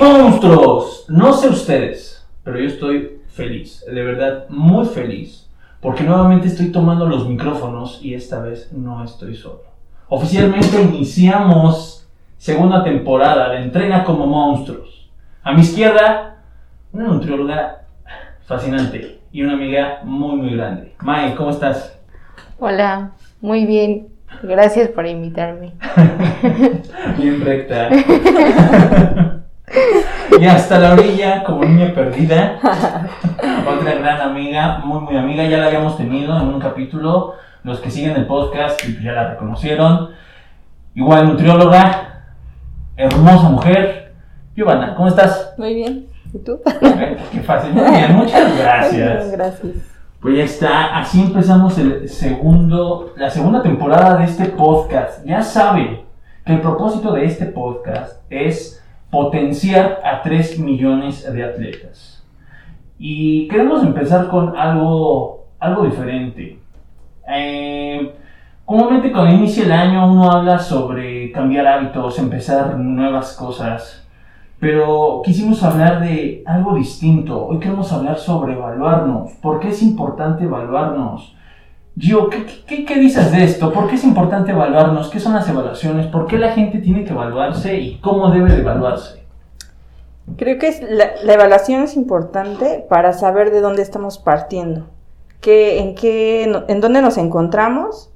Monstruos, no sé ustedes, pero yo estoy feliz, de verdad muy feliz, porque nuevamente estoy tomando los micrófonos y esta vez no estoy solo. Oficialmente iniciamos segunda temporada de Entrena como Monstruos. A mi izquierda, una nutrióloga fascinante y una amiga muy muy grande. Mai, ¿cómo estás? Hola, muy bien. Gracias por invitarme. Bien recta. y hasta la orilla, como niña perdida. Otra gran amiga, muy, muy amiga. Ya la habíamos tenido en un capítulo. Los que siguen el podcast pues ya la reconocieron. Igual, nutrióloga, hermosa mujer. Giovanna, ¿cómo estás? Muy bien. ¿Y tú? Qué fácil. Muy bien, muchas gracias. Gracias. Pues ya está, así empezamos el segundo, la segunda temporada de este podcast. Ya saben que el propósito de este podcast es potenciar a 3 millones de atletas. Y queremos empezar con algo, algo diferente. Eh, comúnmente cuando inicia el año uno habla sobre cambiar hábitos, empezar nuevas cosas. Pero quisimos hablar de algo distinto. Hoy queremos hablar sobre evaluarnos. ¿Por qué es importante evaluarnos? Gio, ¿qué, qué, dices de esto? ¿Por qué es importante evaluarnos? ¿Qué son las evaluaciones? ¿Por qué la gente tiene que evaluarse y cómo debe de evaluarse? Creo que la, evaluación es importante para saber de dónde estamos partiendo, qué, en, qué, en dónde nos encontramos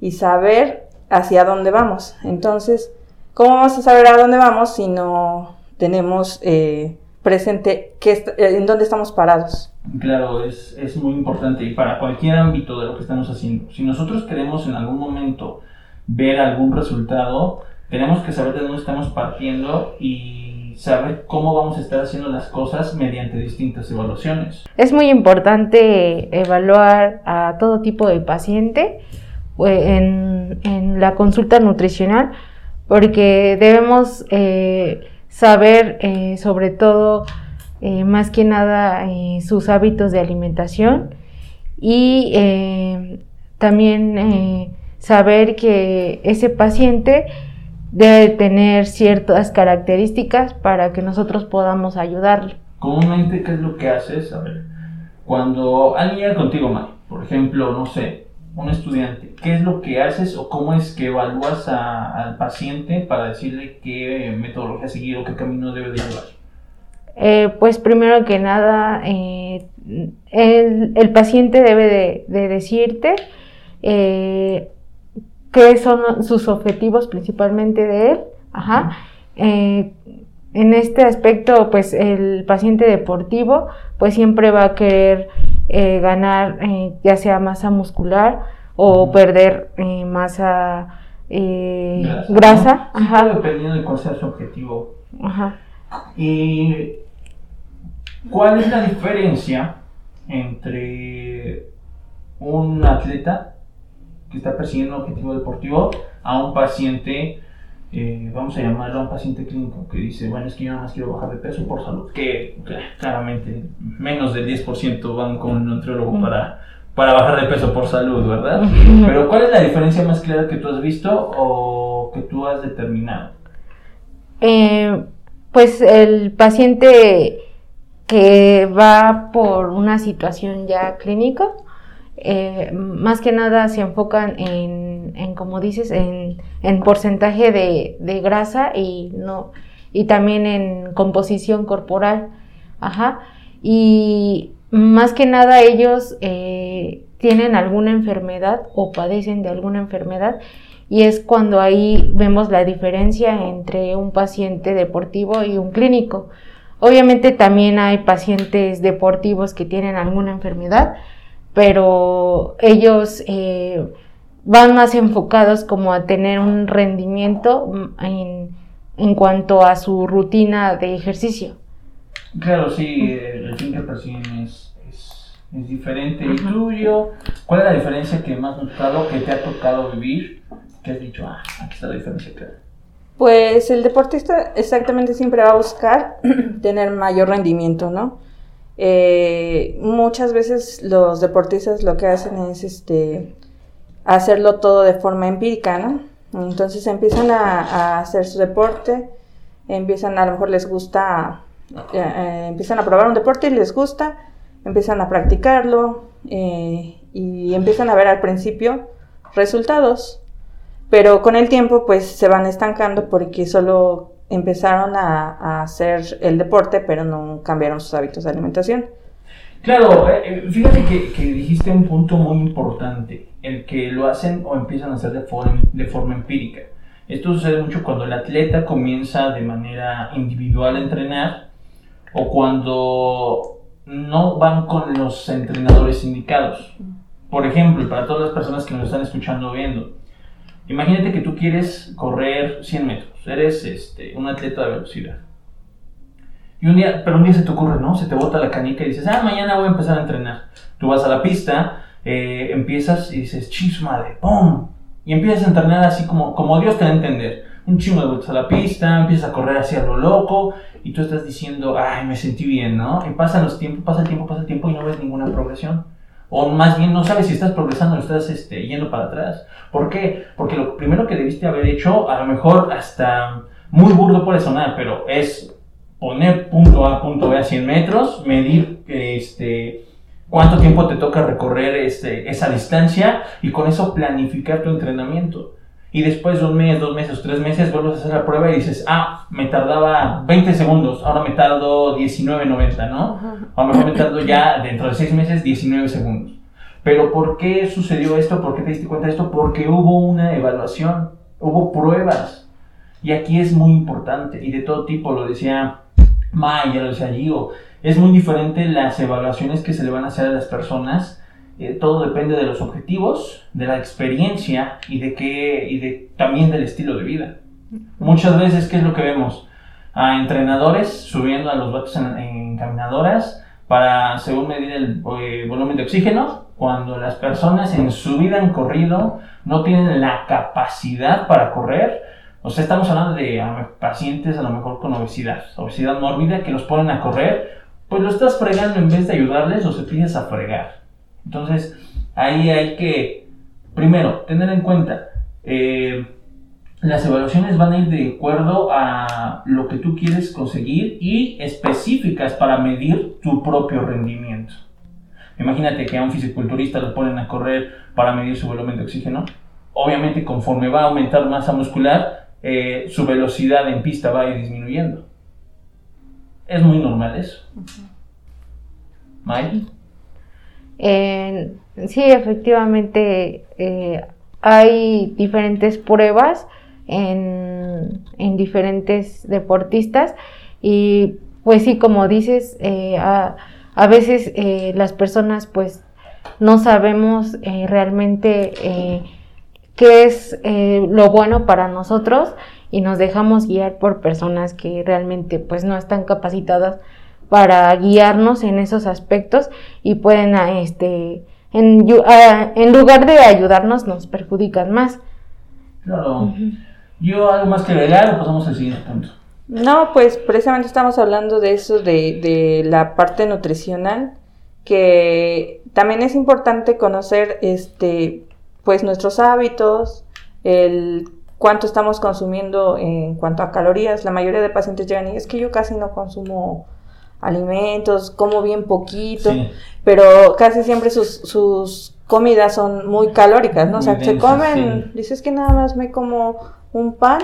y saber hacia dónde vamos. Entonces, ¿cómo vamos a saber a dónde vamos si no tenemos eh, presente qué, eh, en dónde estamos parados. Claro, es, es, muy importante y para cualquier ámbito de lo que estamos haciendo. Si nosotros queremos en algún momento ver algún resultado, tenemos que saber de dónde estamos partiendo y saber cómo vamos a estar haciendo las cosas mediante distintas evaluaciones. Es muy importante evaluar a todo tipo de paciente eh, en, en la consulta nutricional porque debemos eh, saber eh, sobre todo eh, más que nada eh, sus hábitos de alimentación y también saber que ese paciente debe tener ciertas características para que nosotros podamos ayudarle. Comúnmente, ¿qué es lo que haces? A ver, cuando alguien contigo, Mari, por ejemplo, no sé, un estudiante, ¿qué es lo que haces o cómo es que evalúas al paciente para decirle qué metodología seguir o qué camino debe de llevar? Eh, pues primero que nada, eh, el, paciente debe de, decirte eh, qué son sus objetivos principalmente de él. Ajá. en este aspecto, pues el paciente deportivo, pues siempre va a querer eh, ganar eh, ya sea masa muscular o perder eh, masa grasa. Dependiendo de cuál sea su objetivo. ¿Y cuál es la diferencia entre un atleta que está persiguiendo un objetivo deportivo a un paciente eh, vamos a llamarlo a un paciente clínico que dice, bueno, es que yo nada más quiero bajar de peso por salud, que claramente menos del 10% van con un nutriólogo para, para bajar de peso por salud, ¿verdad? Pero ¿cuál es la diferencia más clara que tú has visto o que tú has determinado? Eh, pues el paciente que va por una situación ya clínica, eh, más que nada se enfocan en, en como dices, en, en porcentaje de, de, grasa y, no, y también en composición corporal. Ajá. Y más que nada ellos eh, tienen alguna enfermedad o padecen de alguna enfermedad y es cuando ahí vemos la diferencia entre un paciente deportivo y un clínico. Obviamente también hay pacientes deportivos que tienen alguna enfermedad, pero ellos eh, van más enfocados como a tener un rendimiento en, en, cuanto a su rutina de ejercicio. Claro, sí, el fin que persiguen es, es, es, diferente. ¿Y tuyo? ¿Cuál es la diferencia que más notado, que te ha tocado vivir? ¿Qué has dicho? Ah, aquí está la diferencia, claro. Pues el deportista exactamente siempre va a buscar tener mayor rendimiento, ¿no? Eh, muchas veces los deportistas lo que hacen es este, hacerlo todo de forma empírica, ¿no? Entonces empiezan a, hacer su deporte, empiezan a lo mejor les gusta, eh, eh, empiezan a probar un deporte y les gusta, empiezan a practicarlo eh, y empiezan a ver al principio resultados. Pero con el tiempo pues se van estancando porque solo empezaron a, hacer el deporte pero no cambiaron sus hábitos de alimentación. Claro, fíjate que dijiste un punto muy importante, el que lo hacen o empiezan a hacer de forma, de forma empírica. Esto sucede mucho cuando el atleta comienza de manera individual a entrenar o cuando no van con los entrenadores indicados. Por ejemplo, para todas las personas que nos están escuchando o viendo, imagínate que tú quieres correr 100 metros, eres este, un atleta de velocidad. Y un día, pero un día se te ocurre, ¿no? Se te bota la canica y dices, ah, mañana voy a empezar a entrenar. Tú vas a la pista, eh, empiezas y dices, chis madre, ¡pum! Y empiezas a entrenar así como, como Dios te da a entender. Un chingo de vueltas a la pista, empiezas a correr así a lo loco y tú estás diciendo, ay, me sentí bien, ¿no? Y pasan los tiempos, pasa el tiempo, pasa el tiempo y no ves ninguna progresión. O más bien no sabes si estás progresando o estás este, yendo para atrás. ¿Por qué? Porque lo primero que debiste haber hecho, a lo mejor hasta muy burdo puede sonar, pero es poner punto A, punto B a 100 metros, medir este, cuánto tiempo te toca recorrer este, esa distancia y con eso planificar tu entrenamiento. Y después de un mes, dos meses, tres meses, vuelves a hacer la prueba y dices, ah, me tardaba 20 segundos, ahora me tardo 19.90, ¿no? A lo mejor me tardo ya dentro de seis meses 19 segundos. Pero ¿por qué sucedió esto? ¿Por qué te diste cuenta de esto? Porque hubo una evaluación, hubo pruebas. Y aquí es muy importante, y de todo tipo, lo decía May, ya lo decía Gio, es muy diferente las evaluaciones que se le van a hacer a las personas. Eh, todo depende de los objetivos, de la experiencia y de qué y de también del estilo de vida. Muchas veces qué es lo que vemos a entrenadores subiendo a los vatos en, caminadoras para según medir el eh, volumen de oxígeno cuando las personas en su vida han corrido no tienen la capacidad para correr o sea, estamos hablando de pacientes a lo mejor con obesidad, obesidad mórbida, que los ponen a correr, pues lo estás fregando en vez de ayudarles o se pides a fregar. Entonces, ahí hay que, primero, tener en cuenta, eh, las evaluaciones van a ir de acuerdo a lo que tú quieres conseguir y específicas para medir tu propio rendimiento. Imagínate que a un fisiculturista lo ponen a correr para medir su volumen de oxígeno. Obviamente, conforme va a aumentar masa muscular, eh, su velocidad en pista va a ir disminuyendo. Es muy normal eso. ¿May? sí, efectivamente eh, hay diferentes pruebas en, en, diferentes deportistas y pues sí, como dices, eh, a, a, veces las personas pues no sabemos realmente qué es eh, lo bueno para nosotros y nos dejamos guiar por personas que realmente pues no están capacitadas para guiarnos en esos aspectos y pueden ah, este en, ah, en lugar de ayudarnos nos perjudican más. Claro. Yo algo más que agregar o pasamos al siguiente punto. No, pues precisamente estamos hablando de eso, de, de la parte nutricional, que también es importante conocer este pues nuestros hábitos, el cuánto estamos consumiendo en cuanto a calorías. La mayoría de pacientes llegan y es que yo casi no consumo alimentos, como bien poquito, pero casi siempre sus, sus comidas son muy calóricas, ¿no? o sea, se comen, dices que nada más me como un pan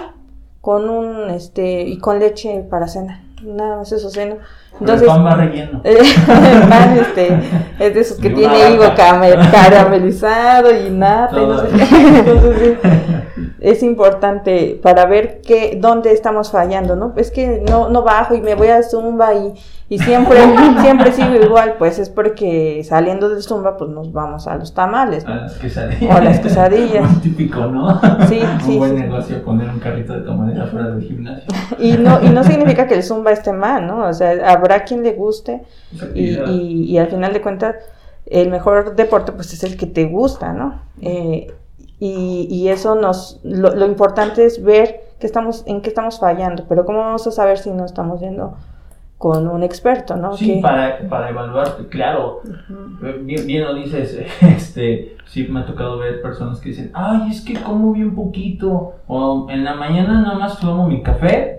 con un, este, y con leche para cena, nada más eso cena. Entonces, el pan va relleno. el pan este, es de esos que tiene higo caramelizado y nada. No sé. Entonces, es importante para ver qué, dónde estamos fallando, ¿no? Es que no, no bajo y me voy a Zumba y, y siempre, siempre sigo igual, pues es porque saliendo del Zumba, pues nos vamos a los tamales, ¿no? A las quesadillas. O a las quesadillas. Muy típico, ¿no? Sí, sí. Un buen sí. negocio poner un carrito de tamales afuera del gimnasio. Y no, y no significa que el Zumba esté mal, ¿no? O sea, habrá quien le guste y, y, y al final de cuentas el mejor deporte pues es el que te gusta, ¿no? Eh, y, y, eso nos, lo, lo, importante es ver que estamos, en qué estamos fallando, pero ¿cómo vamos a saber si no estamos yendo con un experto, ¿no? Sí, para, para evaluar, claro, uh -huh. bien, bien, lo dices, este, sí me ha tocado ver personas que dicen, ay, es que como bien poquito, o en la mañana nada más tomo mi café,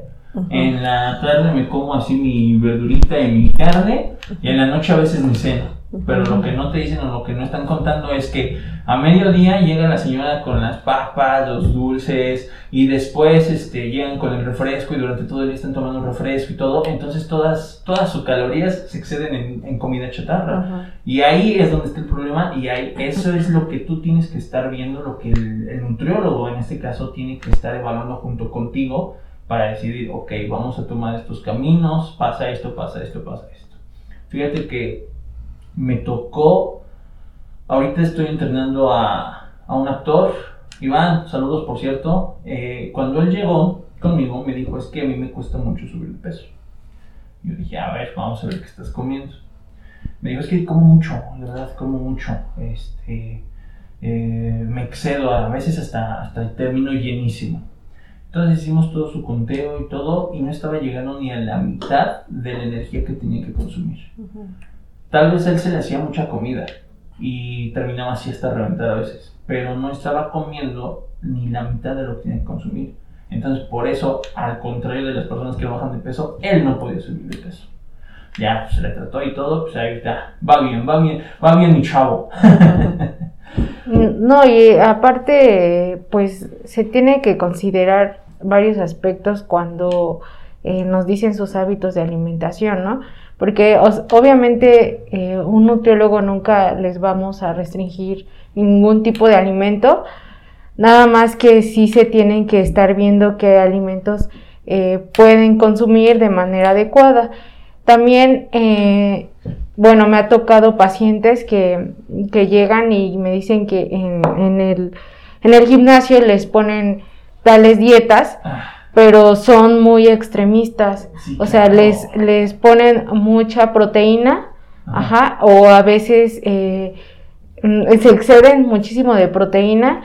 En la tarde me como así mi verdurita y mi carne y en la noche a veces mi cena. Pero lo que no te dicen o lo que no están contando es que a mediodía llega la señora con las papas, los dulces y después este, llegan con el refresco y durante todo el día están tomando refresco y todo. Entonces todas, todas sus calorías se exceden en, en comida chatarra. Y ahí es donde está el problema y ahí, eso es lo que tú tienes que estar viendo, lo que el, el nutriólogo en este caso tiene que estar evaluando junto contigo para decidir, ok, vamos a tomar estos caminos, pasa esto, pasa esto, pasa esto. Fíjate que me tocó, ahorita estoy entrenando a, a un actor, Iván, saludos por cierto, eh, cuando él llegó conmigo me dijo, es que a mí me cuesta mucho subir de peso. Yo dije, a ver, vamos a ver qué estás comiendo. Me dijo, es que como mucho, de verdad, como mucho. Este, eh, me excedo, a veces hasta, hasta el término llenísimo. Entonces hicimos todo su conteo y todo y no estaba llegando ni a la mitad de la energía que tenía que consumir. Tal vez él se le hacía mucha comida y terminaba así hasta reventar a veces, pero no estaba comiendo ni la mitad de lo que tenía que consumir. Entonces por eso, al contrario de las personas que bajan de peso, él no podía subir de peso. Ya, pues, se le trató y todo, pues ahí está, va bien, va bien, va bien mi chavo. No, y aparte, pues se tiene que considerar varios aspectos cuando eh, nos dicen sus hábitos de alimentación, ¿no? Porque obviamente eh, un nutriólogo nunca les vamos a restringir ningún tipo de alimento, nada más que sí se tienen que estar viendo qué alimentos eh, pueden consumir de manera adecuada. También, bueno, me ha tocado pacientes que, que llegan y me dicen que en, en, el, en el gimnasio les ponen tales dietas, Ah, pero son muy extremistas. Sí, o sea, claro. les, les ponen mucha proteína, Ajá. ajá, o a veces eh, se exceden muchísimo de proteína,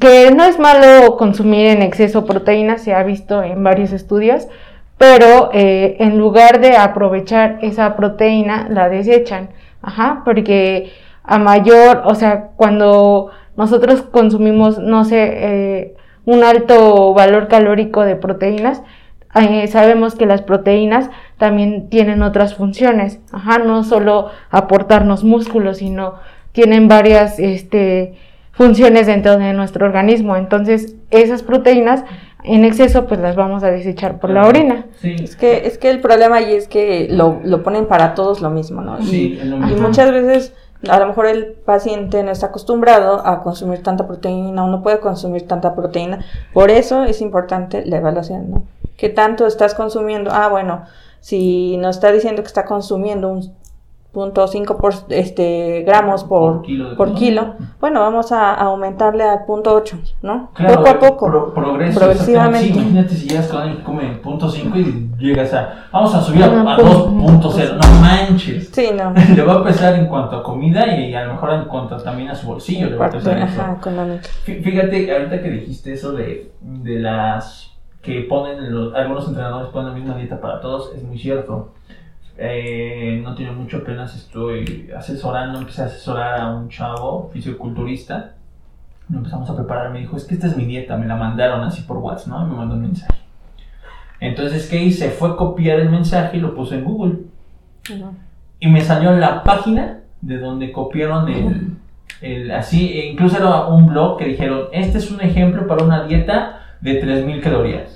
que no es malo consumir en exceso proteína, se ha visto en varios estudios, pero eh, en lugar de aprovechar esa proteína, la desechan, ajá, porque a mayor, o sea, cuando nosotros consumimos, no sé, eh, un alto valor calórico de proteínas, eh, sabemos que las proteínas también tienen otras funciones, ajá, no solo aportarnos músculos, sino tienen varias este, funciones dentro de nuestro organismo. Entonces, esas proteínas en exceso, pues las vamos a desechar por la orina. Sí, Es que, es que el problema ahí es que lo, lo ponen para todos lo mismo, ¿no? Y, sí, y muchas veces a lo mejor el paciente no está acostumbrado a consumir tanta proteína o no puede consumir tanta proteína. Por eso es importante la evaluación, ¿no? ¿Qué tanto estás consumiendo? Ah, bueno, si nos está diciendo que está consumiendo un punto cinco por, este, gramos por, Por kilo por kilo, bueno, vamos a aumentarle al punto 8, ¿no? Claro, poco a poco. pro- progreso, progresivamente. Sí, imagínate si llegas con alguien que come punto 5 y llegas a. Vamos a subir a, a punto- 2.0. No manches. Sí, no. Le va a pesar en cuanto a comida y a lo mejor en cuanto también a su bolsillo le va a pesar eso. ajá. Fí- Fíjate, ahorita que dijiste eso de, de las que ponen, los- algunos entrenadores ponen la misma dieta para todos, es muy cierto. Eh, no tiene mucho, apenas estoy asesorando, empecé a asesorar a un chavo fisioculturista. Lo empezamos a preparar, me dijo, es que esta es mi dieta, me la mandaron así por WhatsApp, ¿no? Y me mandó un mensaje. Entonces, ¿qué hice? Fue copiar el mensaje y lo puse en Google. Ujú. Y me salió la página de donde copiaron el, el- así, e incluso era un blog que dijeron, este es un ejemplo para una dieta de 3000 calorías.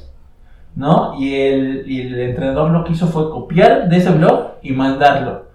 ¿No? Y el, y el entrenador lo que hizo fue copiar de ese blog y mandarlo.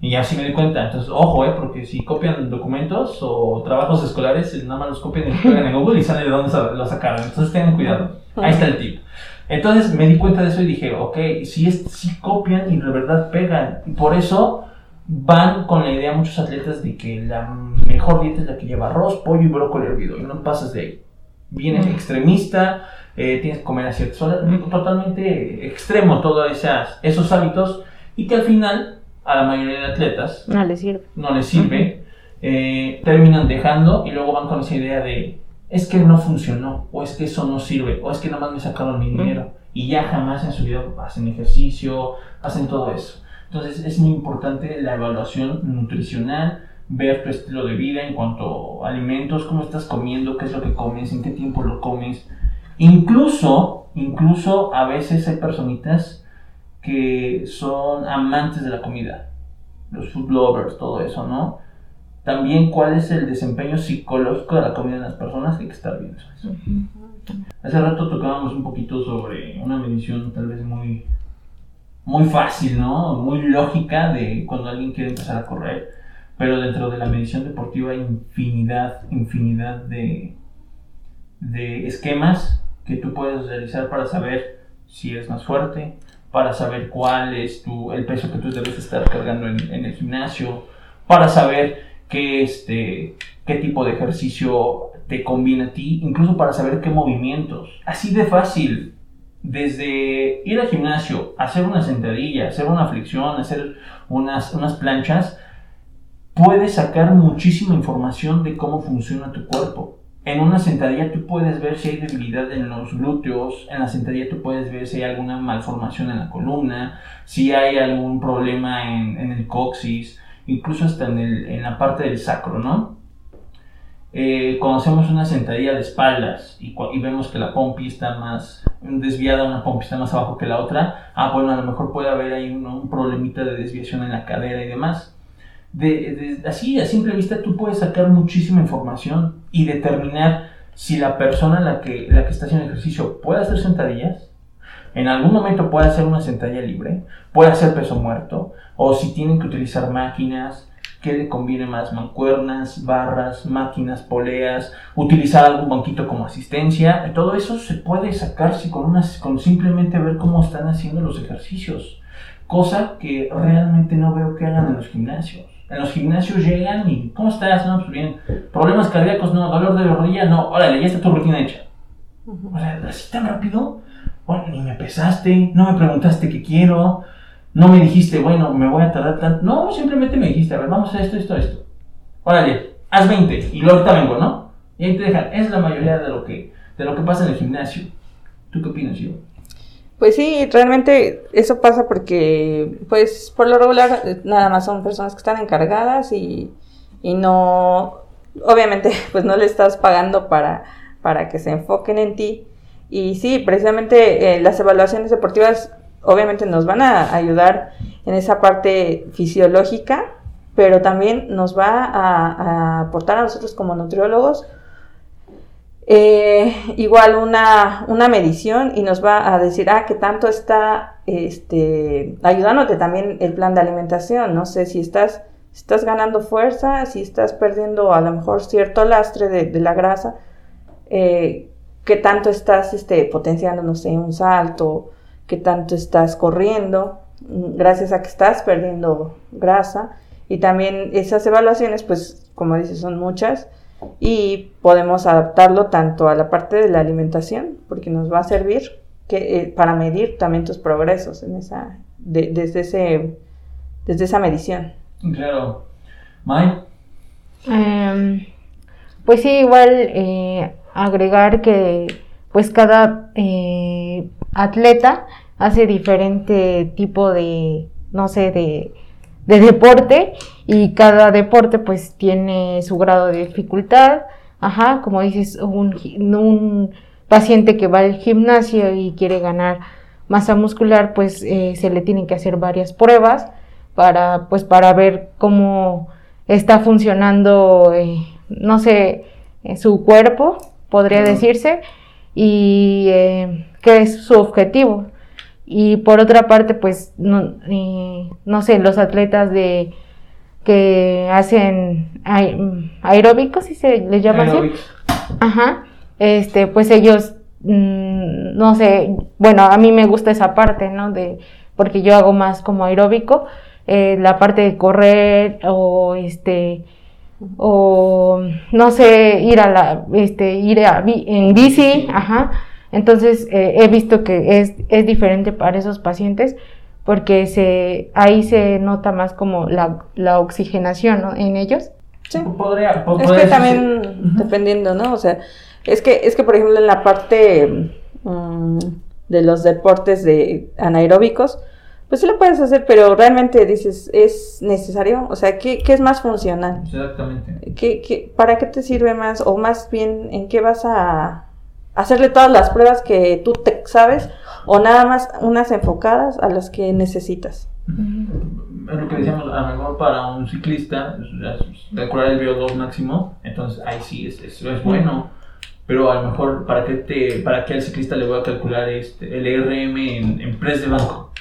Y así me di cuenta. Entonces, ojo, ¿eh? Porque si copian documentos o trabajos escolares, nada más los copian y los pegan en Google y sale de dónde lo sacaron. Entonces, tengan cuidado. Ahí está el tip. Entonces me di cuenta de eso y dije, ok, si, es, si copian y de verdad pegan. Y por eso van con la idea muchos atletas de que la mejor dieta es la que lleva arroz, pollo y brócoli hervido. Y no pasas de ahí. Viene extremista, eh, tienes que comer a ciertas horas. Totalmente extremo todos esos hábitos. Y que al final a la mayoría de atletas No le sirve. no les sirve, eh, terminan dejando y luego van con esa idea de es que no funcionó, o es que eso no sirve, o es que nada más me sacaron mi dinero y ya jamás en su vida hacen ejercicio, hacen todo eso. Entonces es muy importante la evaluación nutricional, ver tu estilo de vida en cuanto a alimentos, cómo estás comiendo, qué es lo que comes, en qué tiempo lo comes. Incluso incluso a veces hay personitas que son amantes de la comida, los food lovers, todo eso, ¿no? También cuál es el desempeño psicológico de la comida en las personas, hay que estar viendo eso. Hace rato tocábamos un poquito sobre una medición tal vez muy, muy fácil, ¿no? Muy lógica de cuando alguien quiere empezar a correr, pero dentro de la medición deportiva hay infinidad, infinidad de, de esquemas que tú puedes realizar para saber si eres más fuerte, para saber cuál es tu, el peso que tú debes estar cargando en, el gimnasio, para saber qué, este, qué tipo de ejercicio te conviene a ti, incluso para saber qué movimientos. Así de fácil, desde ir al gimnasio, hacer una sentadilla, hacer una flexión, hacer unas, unas planchas, puedes sacar muchísima información de cómo funciona tu cuerpo. En una sentadilla tú puedes ver si hay debilidad en los glúteos, en la sentadilla tú puedes ver si hay alguna malformación en la columna, si hay algún problema en, el coxis, incluso hasta en, el, en la parte del sacro, ¿no? Eh, cuando hacemos una sentadilla de espaldas y, y, vemos que la pompi está más desviada, una pompi está más abajo que la otra, ah, bueno, a lo mejor puede haber ahí un, un problemita de desviación en la cadera y demás de, de, así a simple vista tú puedes sacar muchísima información y determinar si la persona la que, la que está haciendo ejercicio puede hacer sentadillas, en algún momento puede hacer una sentadilla libre, puede hacer peso muerto, o si tienen que utilizar máquinas, qué le conviene más, mancuernas, barras, máquinas, poleas, utilizar algún banquito como asistencia, todo eso se puede sacarse con, una, con simplemente ver cómo están haciendo los ejercicios, cosa que realmente no veo que hagan en los gimnasios. En los gimnasios llegan y, ¿cómo estás? No, pues bien. Problemas cardíacos, no. Dolor de rodilla, no. Órale, ya está tu rutina hecha. O sea, así tan rápido. Bueno, ni me pesaste, no me preguntaste qué quiero, no me dijiste, bueno, me voy a tardar tanto. No, simplemente me dijiste, a ver, vamos a esto, esto, esto. Órale, haz 20 y luego ahorita vengo, ¿no? Y ahí te dejan. Es la mayoría de lo que, de lo que pasa en el gimnasio. ¿Tú qué opinas, yo? Pues sí, realmente eso pasa porque, pues por lo regular, nada más son personas que están encargadas y, y no, obviamente, pues no le estás pagando para, para que se enfoquen en ti. Y sí, precisamente eh, las evaluaciones deportivas obviamente nos van a ayudar en esa parte fisiológica, pero también nos va a aportar a nosotros como nutriólogos eh, igual una, una, medición y nos va a decir, ah, que tanto está este, ayudándote también el plan de alimentación. No sé si estás, estás ganando fuerza, si estás perdiendo a lo mejor cierto lastre de, de la grasa, eh, que tanto estás este, potenciando, no sé, un salto, que tanto estás corriendo, mm, gracias a que estás perdiendo grasa. Y también esas evaluaciones, pues, como dices, son muchas y podemos adaptarlo tanto a la parte de la alimentación, porque nos va a servir que, eh, para medir también tus progresos en esa, de, desde, ese, desde esa medición. Claro. May. Eh, pues sí, igual eh, agregar que pues cada eh, atleta hace diferente tipo de, no sé, de de deporte y cada deporte pues tiene su grado de dificultad. Ajá, como dices, un, un paciente que va al gimnasio y quiere ganar masa muscular, pues eh, se le tienen que hacer varias pruebas para, pues, para ver cómo está funcionando, eh, no sé, eh, su cuerpo, podría decirse, y qué es su objetivo. Y por otra parte, pues, no, eh, no sé, los atletas de que hacen aeróbicos, si se les llama así. Ajá. Este, pues ellos, mm, no sé, bueno, a mí me gusta esa parte, ¿no? De, porque yo hago más como aeróbico, eh, la parte de correr o este, o no sé, ir a la, este, ir a, en bici, ajá entonces eh, he visto que es, es diferente para esos pacientes porque se, ahí se nota más como la, la oxigenación ¿no? en ellos. Sí. Podría, es que también dependiendo, ¿no? O sea, es que, es que por ejemplo en la parte um, de los deportes de anaeróbicos, pues sí lo puedes hacer, pero realmente dices, ¿es necesario? O sea, ¿qué, qué es más funcional? Exactamente. ¿Qué, qué, ¿Para qué te sirve más? O más bien, ¿en qué vas a, hacerle todas las pruebas que tú te sabes o nada más unas enfocadas a las que necesitas. Es lo que decíamos, a lo mejor para un ciclista, calcular el VO2 máximo, entonces ahí sí es, es, es bueno. Pero a lo mejor, ¿para qué, te, para qué al ciclista le voy a calcular este, el ERM en, en press de banco?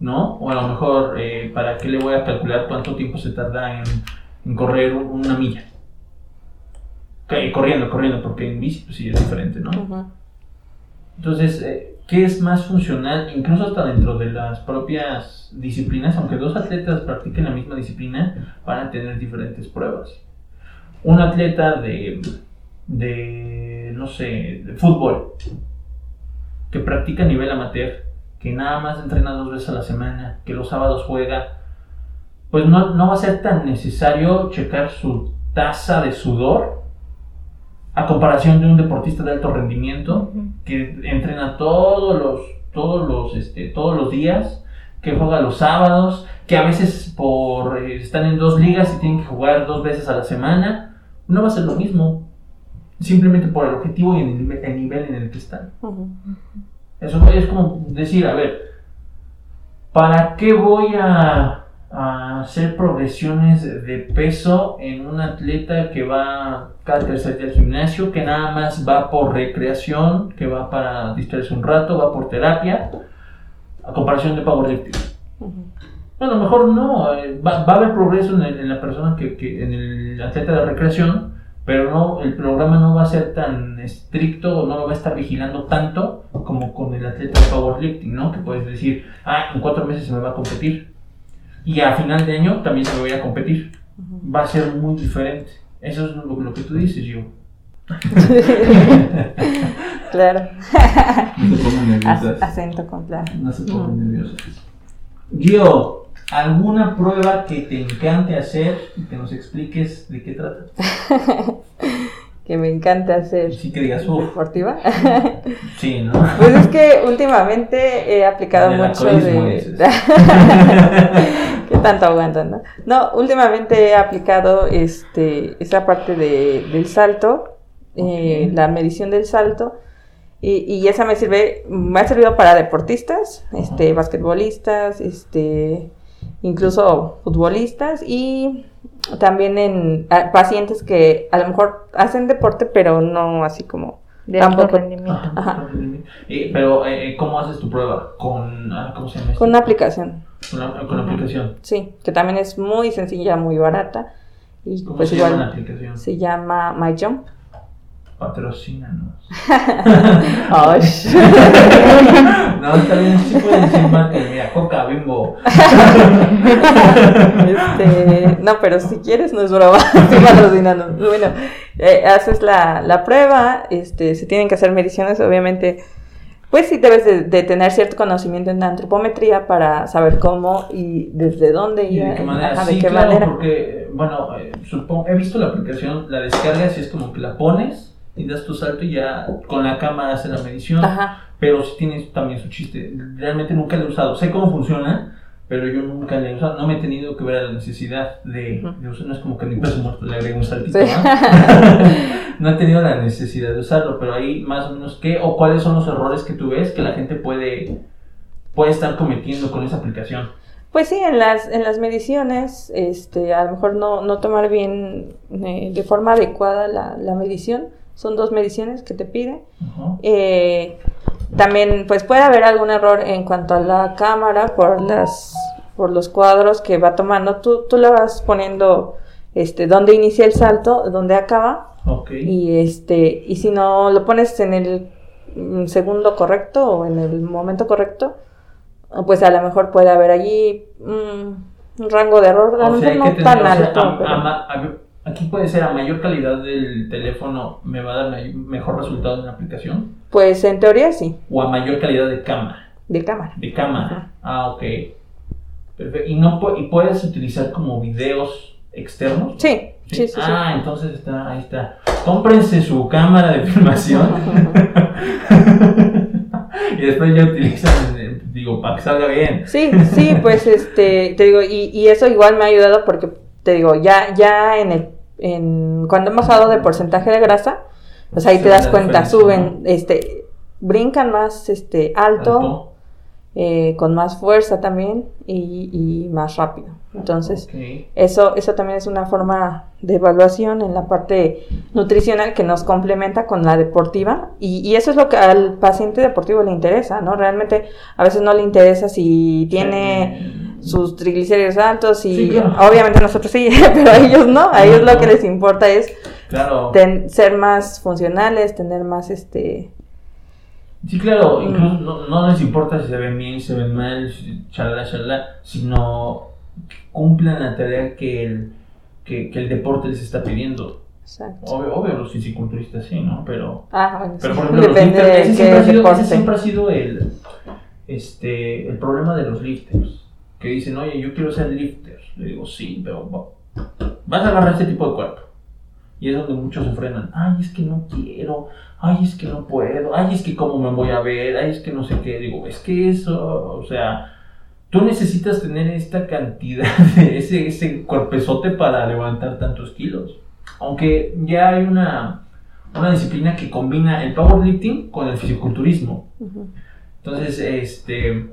¿No? O a lo mejor, eh, ¿para qué le voy a calcular cuánto tiempo se tarda en, en correr una milla? Corriendo, corriendo, porque en bici pues sí es diferente, ¿no? Entonces, eh, ¿qué es más funcional? Incluso hasta dentro de las propias disciplinas, aunque dos atletas practiquen la misma disciplina, van a tener diferentes pruebas. Un atleta de, de no sé, de fútbol, que practica a nivel amateur, que nada más entrena dos veces a la semana, que los sábados juega, pues no, no va a ser tan necesario checar su tasa de sudor a comparación de un deportista de alto rendimiento que entrena todos los, todos los, este, todos los días, que juega los sábados, que a veces por eh, están en dos ligas y tienen que jugar dos veces a la semana, no va a ser lo mismo, simplemente por el objetivo y el, nive- el nivel en el que están. Eso es como decir, a ver, ¿para qué voy a, a hacer progresiones de peso en un atleta que va cada tercer día al gimnasio, que nada más va por recreación, que va para distraerse un rato, va por terapia, a comparación de powerlifting? Bueno, mejor no, eh, va, va a haber progreso en, el- en la persona que, que- en el atleta de recreación, pero no, el programa no va a ser tan estricto no lo va a estar vigilando tanto como con el atleta de powerlifting, ¿no? Que puedes decir, ah, en cuatro meses se me va a competir y a final de año también se me voy a competir. Va a ser muy diferente. Eso es lo, lo que tú dices, yo. Claro. No se pongan Ac- acento con claro. No se pongan nerviosos. Gio, ¿alguna prueba que te encante hacer y que nos expliques de qué trata? Que me encanta hacer Sí que digas, deportiva. sí, ¿no? Pues es que últimamente he aplicado mucho de... ¿Qué tanto aguantan, no? No, últimamente he aplicado este, esa parte de, del salto, eh, la medición del salto, y, y esa me sirve, me ha servido para deportistas, este, Ajá. basquetbolistas, este, incluso futbolistas y también en a- pacientes que a lo mejor hacen deporte, pero no así como De alto Tampoco. rendimiento. Ajá. Eh, pero, eh, ¿cómo haces tu prueba? Con, ah, ¿cómo se llama? con una aplicación. Con Ajá. aplicación. Sí, que también es muy sencilla, muy barata. Y ¿Cómo pues se llama la aplicación? se llama MyJump. Patrocínanos. Ay. no, está bien, sí pueden decir marca. Mira, Coca, Bimbo. Este, no, pero si quieres no es broma, estoy patrocinando. Bueno, eh, haces la, la prueba, este, se tienen que hacer mediciones, obviamente, pues sí debes de, de tener cierto conocimiento en la antropometría para saber cómo y desde dónde ¿Y de qué manera? ajá, sí, de qué claro, manera. porque, bueno, eh, supongo, he visto la aplicación, la descargas y es como que la pones y das tu salto y ya con la cámara hace la medición. Ajá. Pero sí tiene también su chiste. Realmente nunca lo he usado. Sé cómo funciona, pero yo nunca lo he usado. No me he tenido que ver a la necesidad de, de usar. No es como que mi peso muerto le agrego un saltito, Sí. ¿no? no he tenido la necesidad de usarlo, pero ahí más o menos qué o cuáles son los errores que tú ves que la gente puede, puede estar cometiendo con esa aplicación. Pues sí, en las, en las mediciones, este, a lo mejor no, no tomar bien eh, de forma adecuada la, la medición. Son dos mediciones que te pide. Eh, también pues puede haber algún error en cuanto a la cámara por las por los cuadros que va tomando. Tú, tú le vas poniendo este dónde inicia el salto, dónde acaba. Y este, y si no lo pones en el segundo correcto o en el momento correcto, pues a lo mejor puede haber allí un rango de error, O sea, no tan alto. a- pero- a ma- a- aquí puede ser a mayor calidad del teléfono me va a dar mejor resultado en la aplicación Pues en teoría sí, o a mayor calidad de cámara. de cámara. De cámara. Ah, ok. Perfecto. ¿Y, no, ¿Y puedes utilizar como videos externos? Sí, sí, sí. sí. Ah, entonces está, ahí está. Cómprense su cámara de filmación. y después ya utilizan, eh, digo, para que salga bien. Sí, sí, pues este, te digo, y, y eso igual me ha ayudado porque, te digo, ya, ya en el, en, cuando he bajado de porcentaje de grasa, Pues ahí te das cuenta, suben, este, brincan más este, alto, Alto. eh, con más fuerza también y, y más rápido. Entonces, eso, eso también es una forma de evaluación en la parte nutricional que nos complementa con la deportiva y, y eso es lo que al paciente deportivo le interesa, ¿no? Realmente a veces no le interesa si tiene sus triglicéridos altos y Sí, claro. obviamente nosotros sí, pero a ellos no, a ellos lo que les importa es Claro. ten- ser más funcionales, tener más este... Sí, claro, Mm. incluso no, no les importa si se ven bien, si se ven mal, chalala, chalala, sino que cumplan la tarea que el, que, que el deporte les está pidiendo. Exacto. Obvio, obvio los fisiculturistas sí, ¿no? Pero, Ah, bueno, pero por ejemplo, los depende lifters, de ese siempre, ha sido, ese siempre ha sido el, este, el problema de los lifters. Que dicen, oye, yo quiero ser lifter. Le digo, sí, pero va- vas a agarrar este tipo de cuerpo. Y es donde muchos se frenan. Ay, es que no quiero. Ay, es que no puedo. Ay, es que cómo me voy a ver. Ay, es que no sé qué. Digo, es que eso, o sea, tú necesitas tener esta cantidad de ese, ese cuerpezote para levantar tantos kilos. Aunque ya hay una, una disciplina que combina el powerlifting con el fisiculturismo. Entonces, este,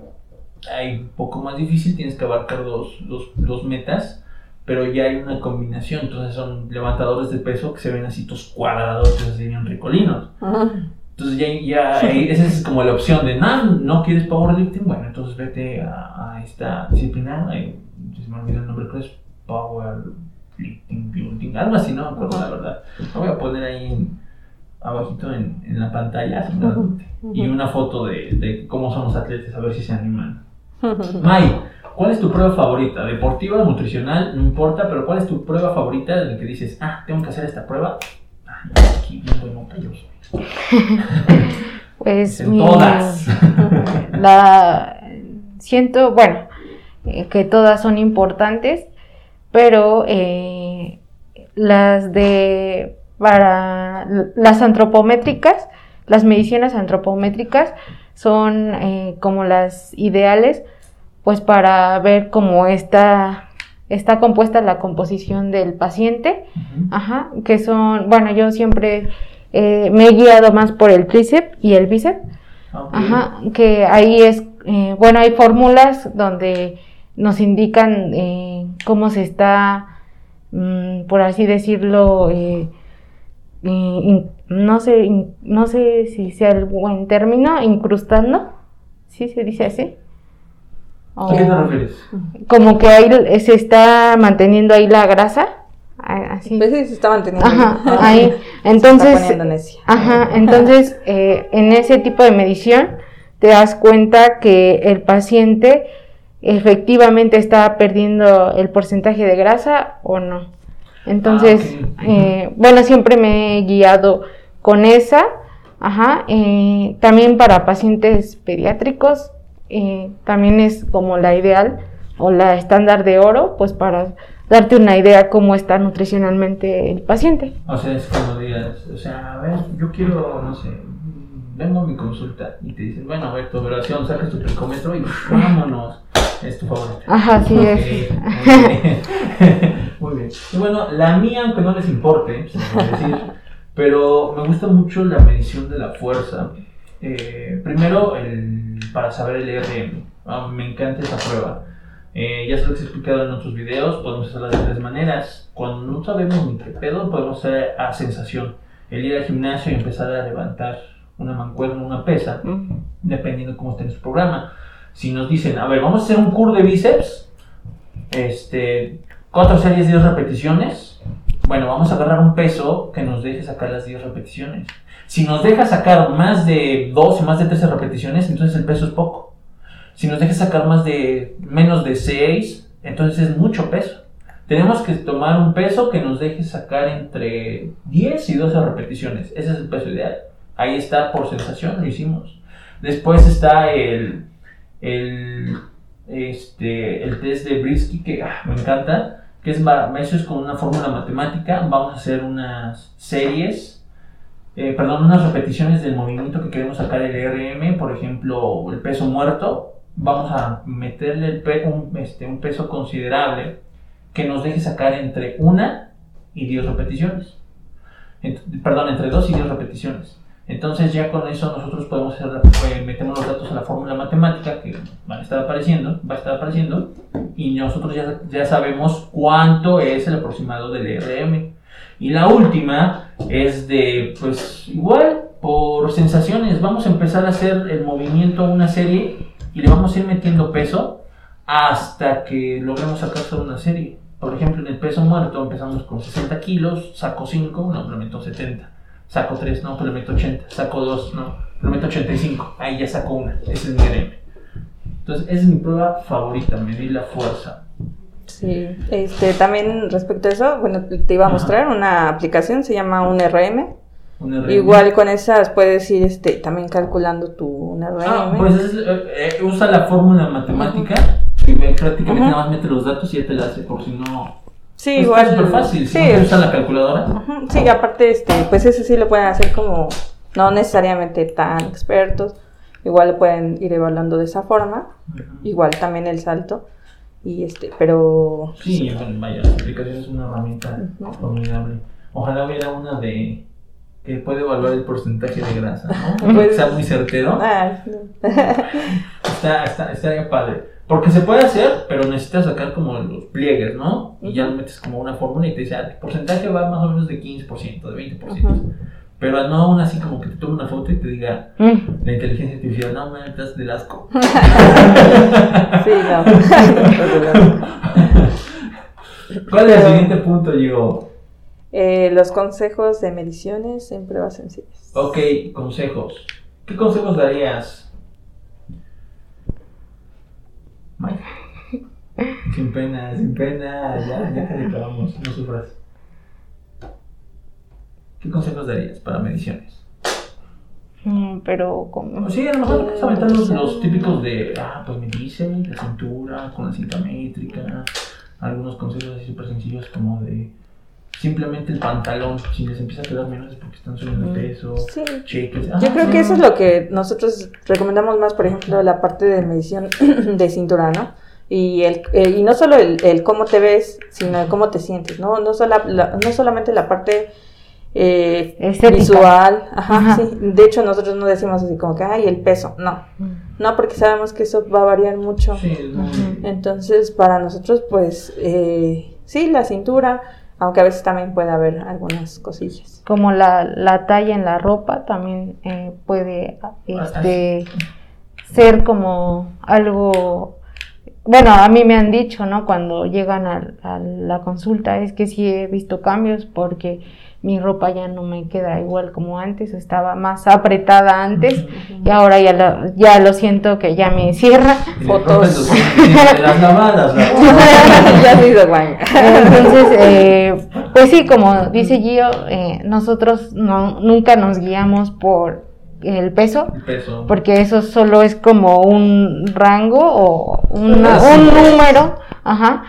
hay un poco más difícil, tienes que abarcar dos, dos, dos metas, pero ya hay una combinación. Entonces, son levantadores de peso que se ven así todos cuadrados, así bien ricolinos. Entonces, ya, ya ahí- esa es como la opción de, no, no quieres powerlifting, bueno, entonces vete a, a esta disciplina, eh, se me olvidó el nombre, que es powerlifting, building, algo así, no me acuerdo la verdad. Lo voy a poner ahí en- abajito en, en la pantalla, y una foto de, de cómo son los atletas, a ver si se animan. May, ¿cuál es tu prueba favorita? ¿Deportiva, nutricional? No importa, pero ¿cuál es tu prueba favorita de la que dices, ah, tengo que hacer esta prueba? Ah, aquí yo soy. Pues En mi- todas. la siento, bueno, eh, que todas son importantes, pero eh, las de para las antropométricas, las mediciones antropométricas son eh, como las ideales, pues para ver cómo está está compuesta la composición del paciente. Ajá, que son, bueno, yo siempre eh, me he guiado más por el tríceps y el bíceps. Ok. Ajá, que ahí es, eh, bueno, hay fórmulas donde nos indican cómo se está, mm, por así decirlo, in- no sé, no sé si sea el buen término, incrustando, ¿sí se dice así? ¿A qué te refieres? como que ahí se está manteniendo ahí la grasa, así. ¿Ves? Se está manteniendo. Ajá, ahí. Entonces. Ajá, entonces eh, en ese tipo de medición te das cuenta que el paciente efectivamente está perdiendo el porcentaje de grasa o no. Entonces, Ah, ok. eh, bueno, siempre me he guiado con esa. Ajá, eh, también para pacientes pediátricos, eh, también es como la ideal o la estándar de oro, pues para darte una idea cómo está nutricionalmente el paciente. O sea, es como digas, o sea, a ver, yo quiero, no sé, vengo a mi consulta y te dicen, bueno, a ver, tu duración, sacas tu glicómetro y vámonos. Es tu favorito. Ajá, sí es. Muy bien. Muy bien. Y bueno, la mía, aunque no les importe, se puede decir, pero me gusta mucho la medición de la fuerza. Eh, primero, el, para saber el RM. Ah, me encanta esa prueba. Eh, ya se los he explicado en otros videos, podemos hacerla de tres maneras. Cuando no sabemos ni qué pedo, podemos hacer a sensación. El ir al gimnasio y empezar a levantar una mancuerna, una pesa dependiendo cómo esté en su programa. Si nos dicen, a ver, vamos a hacer un curl de bíceps, este, cuatro series, 10 repeticiones, bueno, vamos a agarrar un peso que nos deje sacar las 10 repeticiones. Si nos deja sacar más de 12, más de 13 repeticiones, entonces el peso es poco. Si nos deja sacar más de menos de 6, entonces es mucho peso. Tenemos que tomar un peso que nos deje sacar entre 10 y 12 repeticiones. Ese es el peso ideal. Ahí está por sensación, lo hicimos. Después está el, el, este, el test de Brisky, que ah, me encanta, que es, eso es con una fórmula matemática. Vamos a hacer unas series, eh, perdón, unas repeticiones del movimiento que queremos sacar el RM, por ejemplo, el peso muerto. Vamos a meterle el un, este, un peso considerable que nos deje sacar entre una y 10 repeticiones. perdón, entre 2 y 10 repeticiones. Entonces ya con eso nosotros podemos hacer, eh, metemos los datos a la fórmula matemática que van a estar apareciendo, va a estar apareciendo, y nosotros ya, ya sabemos cuánto es el aproximado del ERM. Y la última es de, pues igual, por sensaciones, vamos a empezar a hacer el movimiento una serie y le vamos a ir metiendo peso hasta que logremos sacar solo una serie. Por ejemplo, en el peso muerto empezamos con 60 kilos, saco 5, no, le meto 70. Saco 3, no, pues le meto 80. Saco 2, no, le meto 85. Ahí ya saco una. Ese es mi RM. Entonces, esa es mi prueba favorita, medir la fuerza. Sí, este, también respecto a eso, bueno, te iba a mostrar una aplicación, se llama un RM. Igual con esas puedes ir este, también calculando tu un RM. Ah, pues es, eh, eh, usa la fórmula matemática y prácticamente nada más mete los datos y ya te la hace, por si no. Sí, Pues igual. Es súper fácil. Sí, no te usa la calculadora. Ujú, Sí, aparte, este, pues eso sí lo pueden hacer como no necesariamente tan expertos. Igual lo pueden ir evaluando de esa forma. Igual también el salto. Y este, pero Sí, vaya, la aplicación es una herramienta Ujú. formidable. Ojalá hubiera una de que puede evaluar el porcentaje de grasa, ¿no? Pues- sea muy certero. Ah, Está, está, estaría padre. Porque se puede hacer, pero necesitas sacar como los pliegues, ¿no? Y ya metes como una fórmula y te dice, ah, el porcentaje va más o menos de 15%, de 20%. Ujú. Pero no aún así como que te tome una foto y te diga Mm. la inteligencia artificial, no, me das del asco. sí, no. ¿Cuál es el siguiente punto, yo? Eh, los consejos de mediciones en pruebas sencillas. Ok, consejos. ¿Qué consejos darías? Mike. Sin pena, sin pena, ya, ya te acabamos, no sufras. ¿Qué consejos darías para mediciones? Mm, pero como... Sí, a lo mejor puedes aventar los, los típicos de, ah, pues me dice la cintura con la cinta métrica, algunos consejos así súper sencillos como de simplemente el pantalón, si les empieza a quedar menos es porque están subiendo de peso, Sí. cheques. Yo Ah, creo que eso es lo que nosotros recomendamos más, por ejemplo, la parte de medición de cintura, ¿no? Y, el, eh, y no solo el, el cómo te ves, sino el cómo te sientes, ¿no? No, sola- la- no solamente la parte eh, visual, ajá, Ajá. sí. De hecho, nosotros no decimos así como que, ay, el peso, no. Mm. No, porque sabemos que eso va a variar mucho. Sí. Entonces, para nosotros, pues, eh, sí, la cintura, aunque a veces también puede haber algunas cosillas. Como la, la talla en la ropa también eh, puede este, ser como algo... Bueno, a mí me han dicho, ¿no? Cuando llegan a, a la consulta, es que sí he visto cambios porque mi ropa ya no me queda igual como antes, estaba más apretada antes y ahora ya lo, ya lo siento que ya me cierra. Fotos. las lavadas, ¿no? ya se hizo guay. Entonces, eh, pues sí, como dice Gio, eh, nosotros no, nunca nos guiamos por el peso, El peso. porque eso solo es como un rango o una- un número, ajá,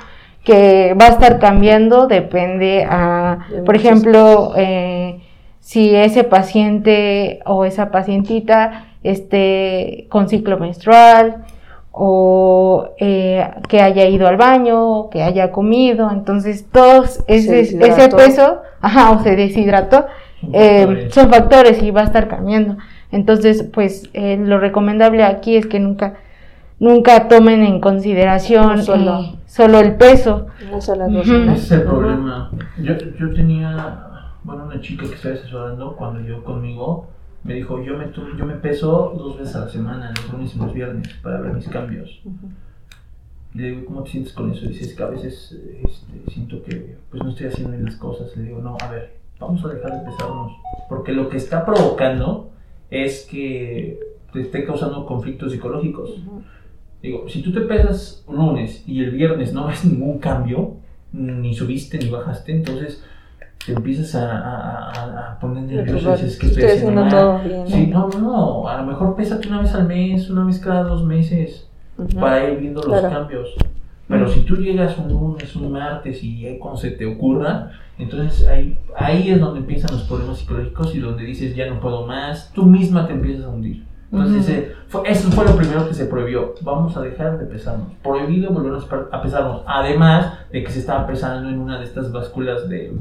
que va a estar cambiando, depende a, De por ejemplo, eh, si ese paciente o esa pacientita esté con ciclo menstrual o eh, que haya ido al baño, que haya comido, entonces todos ese, peso, ajá, o se deshidrató, Son eh, factores. son factores y va a estar cambiando. Entonces, pues eh, lo recomendable aquí es que nunca, nunca tomen en consideración No solo. eh, solo el peso. No dos. ¿no? Ese es el problema. Yo, yo tenía, bueno, una chica que estaba asesorando cuando llegó conmigo. Me dijo, yo me, tu- yo me peso dos veces a la semana, los lunes y los viernes, para ver mis cambios. Y le digo, ¿cómo te sientes con eso? Dice, es que a veces este, siento que pues no estoy haciendo bien las cosas. Le digo, no, a ver, vamos a dejar de pesarnos. Porque lo que está provocando es que te esté causando conflictos psicológicos. Digo, si tú te pesas un lunes y el viernes no ves ningún cambio, ni subiste ni bajaste, entonces te empiezas a, a- a- poner nervioso y dices que estoy, Estoy haciendo mal. todo bien. Sí, no, no, no, a lo mejor pésate una vez al mes, una vez cada dos meses, Ujú. para ir viendo los Claro. cambios. Pero si tú llegas un lunes, un martes y cuando se te ocurra, entonces ahí, ahí es donde empiezan los problemas psicológicos y donde dices ya no puedo más, tú misma te empiezas a hundir. Entonces fue- eso fue lo primero que se prohibió. Vamos a dejar de pesarnos. Prohibido volver a pe- a pesarnos. Además de que se estaba pesando en una de estas básculas de,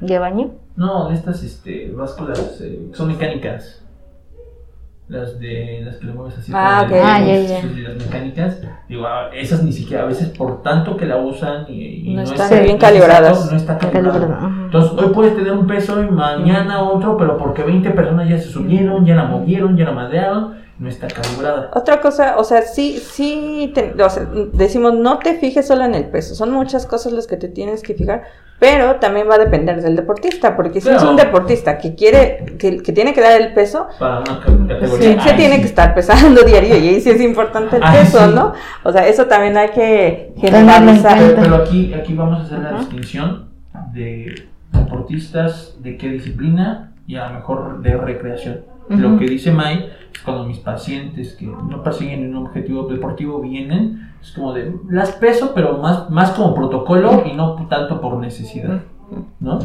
de baño. No, de estas este, básculas eh, son mecánicas. Las de las que le mueves así. Ah, con ok. el- Ah, ya. sí, las mecánicas. Digo, ah, esas ni siquiera, a veces por tanto que la usan y, y No es- están no es bien calibradas. No está ajá. Entonces, hoy puedes tener un peso y mañana otro, pero porque 20 personas ya se subieron, ya la movieron, ya la madrearon, no está calibrada. Otra cosa, o sea, sí, sí, te- o sea, decimos no te fijes solo en el peso, son muchas cosas las que te tienes que fijar, pero también va a depender del deportista, porque si es un deportista que quiere, que, que tiene que dar el peso, Para una sí, se Ay, tiene sí. que estar pesando diario y ahí sí es importante el Ay, peso, sí. ¿no? O sea, eso también hay que generalizar. Pero, pero aquí, aquí vamos a hacer la distinción de deportistas de qué disciplina y a lo mejor de recreación. Lo que dice Mai cuando mis pacientes que no persiguen un objetivo deportivo vienen, es como de, las peso, pero más, más como protocolo y no tanto por necesidad. ¿No?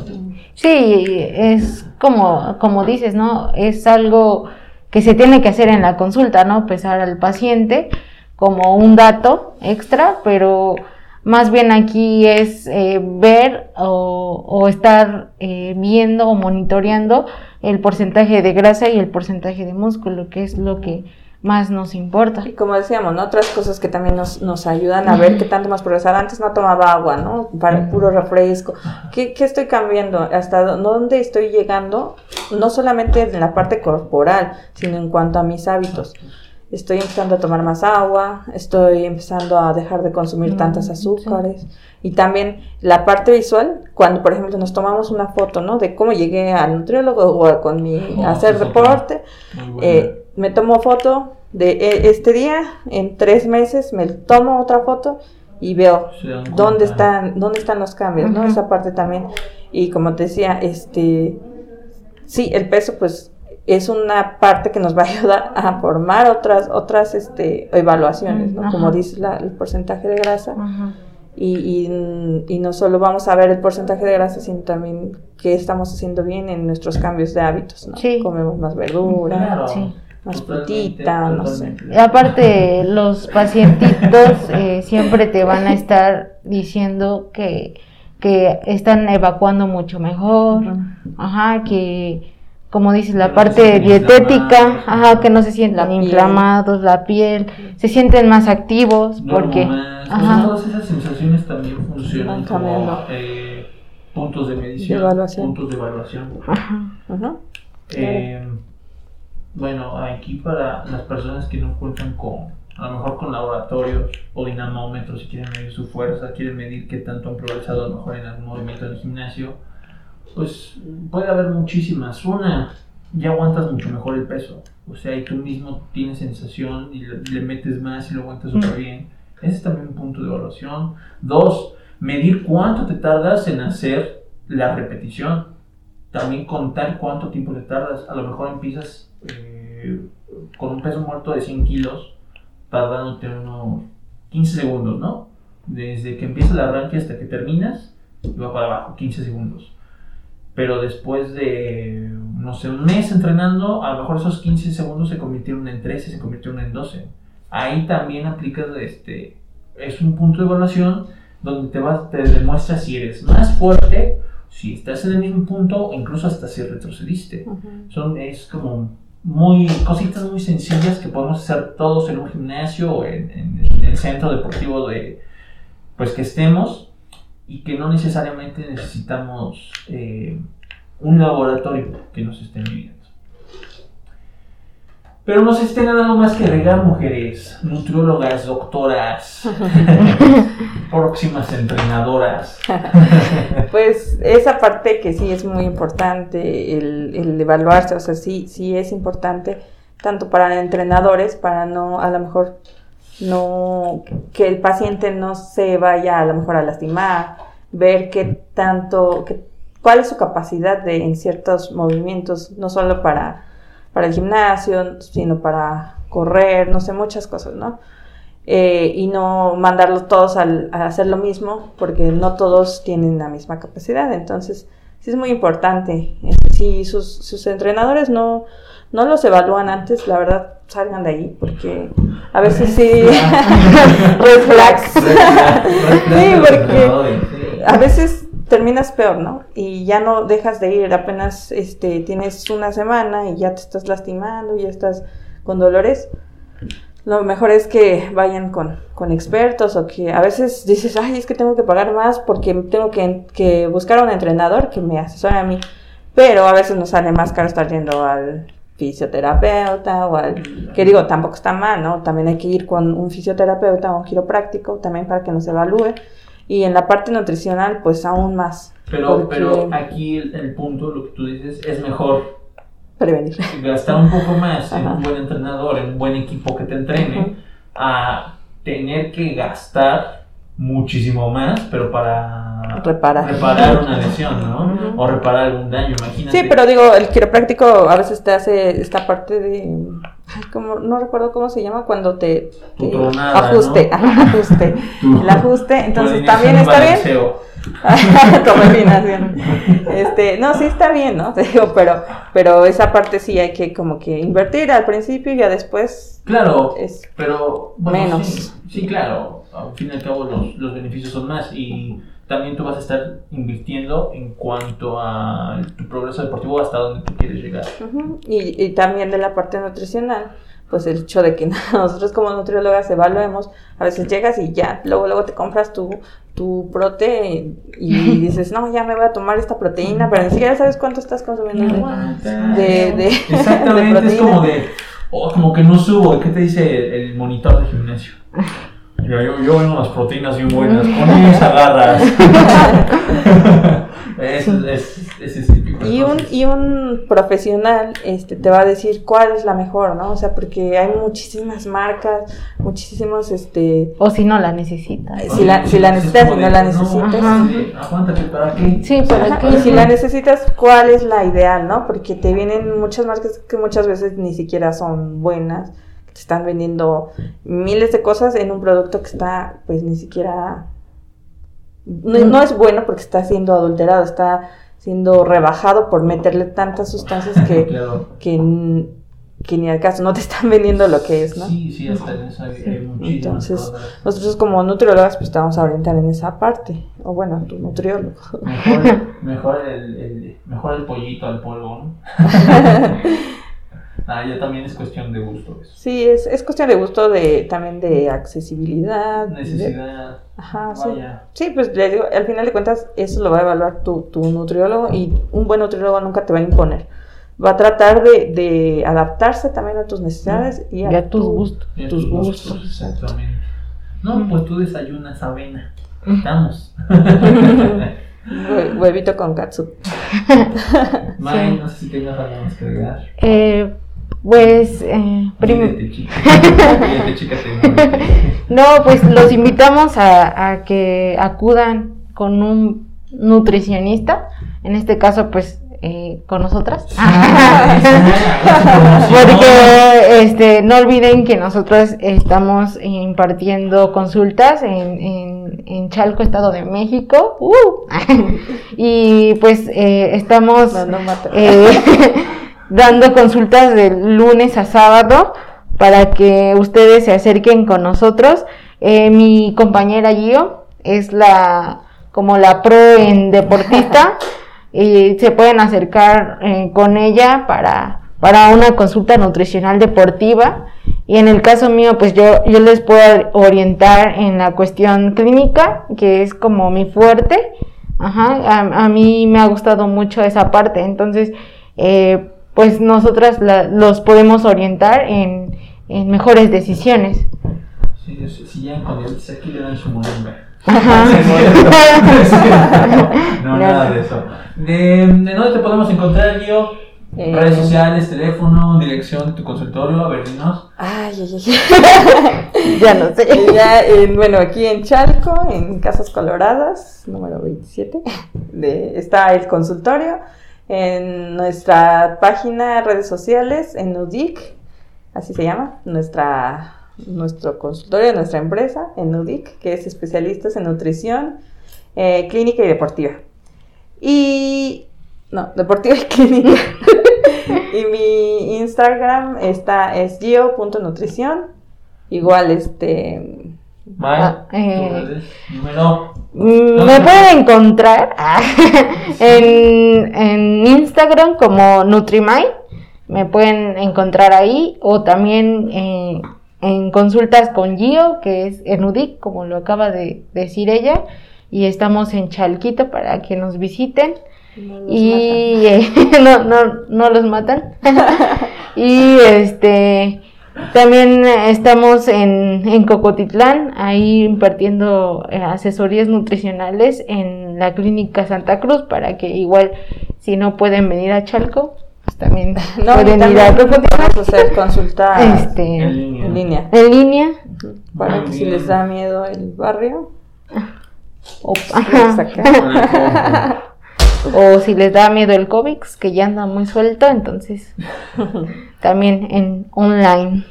Sí, es como, como dices, ¿no? Es algo que se tiene que hacer en la consulta, ¿no? Pesar al paciente como un dato extra, pero más bien aquí es eh, ver o, o estar eh, viendo o monitoreando el porcentaje de grasa y el porcentaje de músculo, que es lo que más nos importa. Y como decíamos, ¿no? Otras cosas que también nos, nos ayudan a ver qué tanto más progresar. Antes no tomaba agua, ¿no? Para puro refresco. ¿Qué, qué estoy cambiando? ¿Hasta dó- dónde estoy llegando? No solamente en la parte corporal, sino en cuanto a mis hábitos. Estoy empezando a tomar más agua, estoy empezando a dejar de consumir Mm, tantas sí. azúcares. Y también la parte visual, cuando por ejemplo nos tomamos una foto, ¿no? De cómo llegué al nutriólogo o con mi Oh, a hacer deporte. Muy buena. Eh, me tomo foto de e- este día, en tres meses me tomo otra foto y veo dónde están, dónde están los cambios, ¿no? Esa parte también. Y como te decía, este, sí, el peso pues es una parte que nos va a ayudar a formar otras, otras, este, evaluaciones, ¿no? Ajá. Como dice la- el porcentaje de grasa. Ajá. Y, y, y no solo vamos a ver el porcentaje de grasa, sino también qué estamos haciendo bien en nuestros cambios de hábitos, ¿no? Sí. Comemos más verdura, Claro, sí. más frutita, no sé. aparte, los pacientitos eh, siempre te van a estar diciendo que, que están evacuando mucho mejor, ajá, que como dices, la parte dietética, ajá, que no se sienten La piel. inflamados, la piel, se sienten más activos porque, más. ajá. Todas esas sensaciones también funcionan como eh, puntos de medición, De evaluación. puntos de evaluación. ajá. Eh, bueno, aquí para las personas que no cuentan con, a lo mejor con laboratorios o dinamómetros, si quieren medir su fuerza, quieren medir qué tanto han progresado a lo mejor en algún movimiento en el gimnasio, pues puede haber muchísimas. Una, ya aguantas mucho mejor el peso. O sea, y tú mismo tienes sensación y le, le metes más y lo aguantas súper bien. Ese es también un punto de evaluación. Dos, medir cuánto te tardas en hacer la repetición. También contar cuánto tiempo te tardas. A lo mejor empiezas eh, con un peso muerto de 100 kilos, tardándote unos 15 segundos, ¿no? Desde que empieza el arranque hasta que terminas, y va para abajo, 15 segundos. Pero después de, no sé, un mes entrenando, a lo mejor esos 15 segundos se convirtieron en 13, se convirtieron en 12. Ahí también aplicas, este, es un punto de evaluación donde te, vas, te demuestra si eres más fuerte, si estás en el mismo punto o incluso hasta si retrocediste. Ujú. Son, es como muy, cositas muy sencillas que podemos hacer todos en un gimnasio o en, en- en el centro deportivo de, pues que estemos y que no necesariamente necesitamos eh, un laboratorio que nos esté midiendo. Pero no se estén algo más que agregar mujeres, nutriólogas, doctoras, próximas entrenadoras. Pues esa parte que sí es muy importante, el, el evaluarse, o sea, sí, sí es importante, tanto para entrenadores, para no, a lo mejor, no, que el paciente no se vaya a lo mejor a lastimar, ver qué tanto, qué- cuál es su capacidad de, en ciertos movimientos, no solo para, para el gimnasio, sino para correr, no sé, muchas cosas, ¿no? eh, y no mandarlos todos al- a hacer lo mismo, porque no todos tienen la misma capacidad. Entonces, sí es muy importante. Eh, Si sus, sus entrenadores no, no los evalúan antes, la verdad, salgan de ahí, porque a veces sí. Red flags. Sí, porque a veces terminas peor, ¿no? Y ya no dejas de ir, apenas este, tienes una semana y ya te estás lastimando, y ya estás con dolores. Lo mejor es que vayan con, con expertos o que a veces dices, ay, es que tengo que pagar más porque tengo que, que buscar a un entrenador que me asesore a mí. Pero a veces nos sale más caro estar yendo al fisioterapeuta o al... que digo, tampoco está mal, ¿no? También hay que ir con un fisioterapeuta o un quiropráctico también para que nos evalúe. Y en la parte nutricional, pues aún más. Pero, porque pero aquí el, el punto, lo que tú dices, es mejor prevenir. gastar un poco más en Ajá. un buen entrenador, en un buen equipo que te entrene, Ujú. a tener que gastar muchísimo más, pero para Reparar. reparar una lesión, ¿no? O reparar algún daño, imagínate. Sí, pero digo, el quiropráctico a veces te hace esta parte de... ay, como, no recuerdo cómo se llama cuando te... Tu te- tronada, ajuste, ¿no? ajá, ajuste. Tu- El ajuste, entonces también está bien. afinación. Este, no, sí está bien, ¿no? Te digo, pero, pero esa parte sí hay que como que invertir al principio y ya después Claro, es pero bueno, Menos. Sí, sí, claro, al fin y al cabo los, los beneficios son más y también tú vas a estar invirtiendo en cuanto a tu progreso deportivo hasta donde tú quieres llegar. Ujú, Y, y también de la parte nutricional, pues el hecho de que nosotros como nutriólogas evaluemos, a veces llegas y ya, luego luego te compras tu, tu prote y dices, no, ya me voy a tomar esta proteína, pero ni siquiera sabes cuánto estás consumiendo de, de, de- Exactamente, de es como de, oh, como que no subo, ¿qué te dice el, el monitor de gimnasio? Yo, yo, yo veo unas proteínas bien buenas, con ellas agarras. es, es, es de Y un, y un profesional este, te va a decir cuál es la mejor, ¿no? O sea, porque hay muchísimas marcas, muchísimos, este... O si no la necesita. si la- si la Es necesitas, si no la necesitas. Ajá. Aguántate, ¿para qué? Sí, pero Ajá, que y si la necesitas, ¿cuál es la ideal, no? Porque te vienen muchas marcas que muchas veces ni siquiera son buenas, están vendiendo miles de cosas en un producto que está, pues, ni siquiera... No, no es bueno porque está siendo adulterado, está siendo rebajado por meterle tantas sustancias que, Claro. que, ni al caso no te están vendiendo lo que es, ¿no? Sí, sí, hasta en eso hay, hay muchísimas Entonces, cosas. nosotros como nutriólogas pues te vamos a orientar en esa parte, o bueno, tu nutriólogo. Mejor, mejor, el, el- mejor el pollito al polvo, ¿no? ah, ya también es cuestión de gusto eso. Sí, es, es cuestión de gusto, de también de accesibilidad. de- Necesidad. ajá, sí. Vaya. Sí, pues le digo, al final de cuentas eso lo va a evaluar tu, tu nutriólogo y un buen nutriólogo nunca te va a imponer. Va a tratar de, de adaptarse también a tus necesidades y a, tus tu- gustos. Ya tus tus gustos, Exactamente. No, pues tú desayunas avena. Estamos. Hue- Huevito con katsu. May, no sé si tengas algo más que agregar. Eh, pues, eh, no, pues los invitamos a, a que acudan con un nutricionista, en este caso, pues, eh, con nosotras. Porque este, no olviden que nosotros estamos impartiendo consultas en, en, en Chalco, Estado de México. ¡Uh! y pues eh, estamos No, no eh, dando consultas de lunes a sábado para que ustedes se acerquen con nosotros. Eh, mi compañera Gio es la como la pro en deportista y se pueden acercar eh, con ella para, para una consulta nutricional deportiva. Y en el caso mío, pues yo, yo les puedo orientar en la cuestión clínica, que es como mi fuerte. Ajá, a, a mí me ha gustado mucho esa parte. Entonces, eh, pues nosotras la- los podemos orientar en, en mejores decisiones. Sí, sí, si ya con él, aquí le dan su. Ajá. no, nada de eso. ¿De, de dónde te podemos encontrar, Gio? Eh, Redes sociales, teléfono, dirección de tu consultorio, a ver, dinos. Ay, ay, ay. ya no sé. Y ya, en- bueno, aquí en Chalco, en Casas Coloradas, número 27, de, está el consultorio. En nuestra página, redes sociales, en Nudic, así se llama, nuestra, nuestro consultorio, nuestra empresa, en Nudic, que es especialistas en nutrición, eh, clínica y deportiva. Y, no, deportiva y clínica. y mi Instagram está, es gio.nutrición. Igual, este, Ah, eh. Mm, No, Me pueden encontrar en, en Instagram como Nutrimay. Me pueden encontrar ahí o también eh, en consultas con Gio, que es en UDIC, como lo acaba de decir ella. Y estamos en Chalquito para que nos visiten. No los y eh, no, no, no los matan. y este también eh, estamos en, en Cocotitlán, ahí impartiendo eh, asesorías nutricionales en la clínica Santa Cruz para que igual si no pueden venir a Chalco, pues también No, pueden ir a Cocotitlán. hacer consultas Este, En línea. en línea. en línea. Para que si les da miedo el barrio, O, los sacan. o si les da miedo el COVID, que ya anda muy suelto, entonces también en online.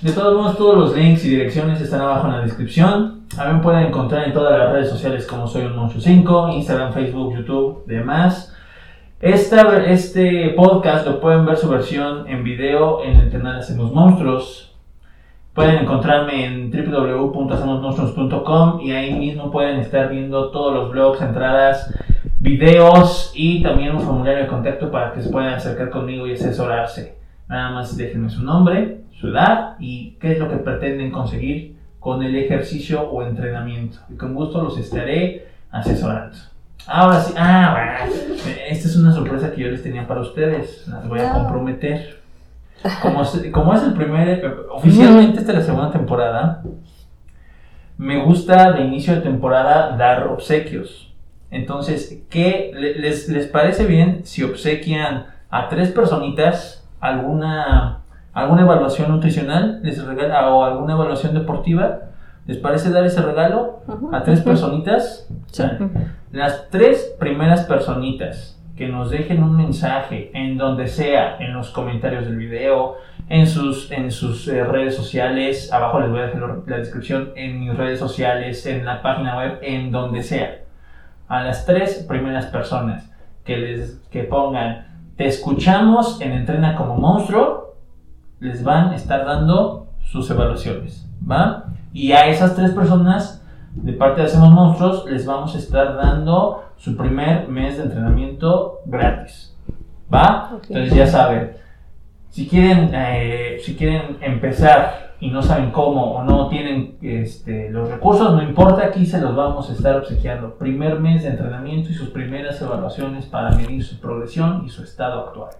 De todos modos, todos los links y direcciones están abajo en la descripción. A mí me pueden encontrar en todas las redes sociales como soy un monstruo 5, Instagram, Facebook, YouTube, demás. Esta, este podcast lo pueden ver su versión en video en el canal Hacemos Monstruos. Pueden encontrarme en www.hacemosmonstruos.com y ahí mismo pueden estar viendo todos los blogs, entradas, videos y también un formulario de contacto para que se puedan acercar conmigo y asesorarse. Nada más déjenme su nombre, su edad y qué es lo que pretenden conseguir con el ejercicio o entrenamiento. Y con gusto los estaré asesorando. Ahora sí, ah, bueno, esta es una sorpresa que yo les tenía para ustedes. Las voy a No. comprometer. Como, es- como es el primer, oficialmente esta es la segunda temporada, me gusta de inicio de temporada dar obsequios. Entonces, ¿qué le- les, les parece bien si obsequian a tres personitas alguna, alguna evaluación nutricional les regala, o alguna evaluación deportiva? ¿Les parece dar ese regalo a tres personitas? Sí. Las tres primeras personitas que nos dejen un mensaje en donde sea, en los comentarios del video, en sus, en sus eh, redes sociales, abajo les voy a dejar la descripción, en mis redes sociales, en la página web, en donde sea. A las tres primeras personas que les que pongan, te escuchamos en Entrena como monstruo, les van a estar dando sus evaluaciones, ¿va? Y a esas tres personas de parte de Hacemos Monstruos, les vamos a estar dando su primer mes de entrenamiento gratis. ¿Va? Ok. Entonces ya saben, si quieren, eh, si quieren empezar y no saben cómo o no tienen este, los recursos, no importa, aquí se los vamos a estar obsequiando. Primer mes de entrenamiento y sus primeras evaluaciones para medir su progresión y su estado actual.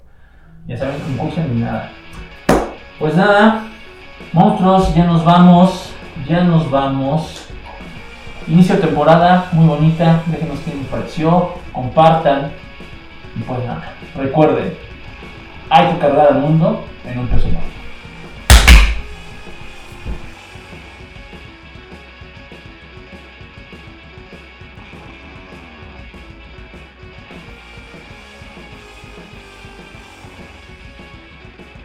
Ya saben, concursen ni nada. Pues nada, monstruos, ya nos vamos, ya nos vamos. Inicio de temporada, muy bonita, déjenos qué les pareció, compartan. Y pues nada, recuerden, hay que cargar al mundo en un peso.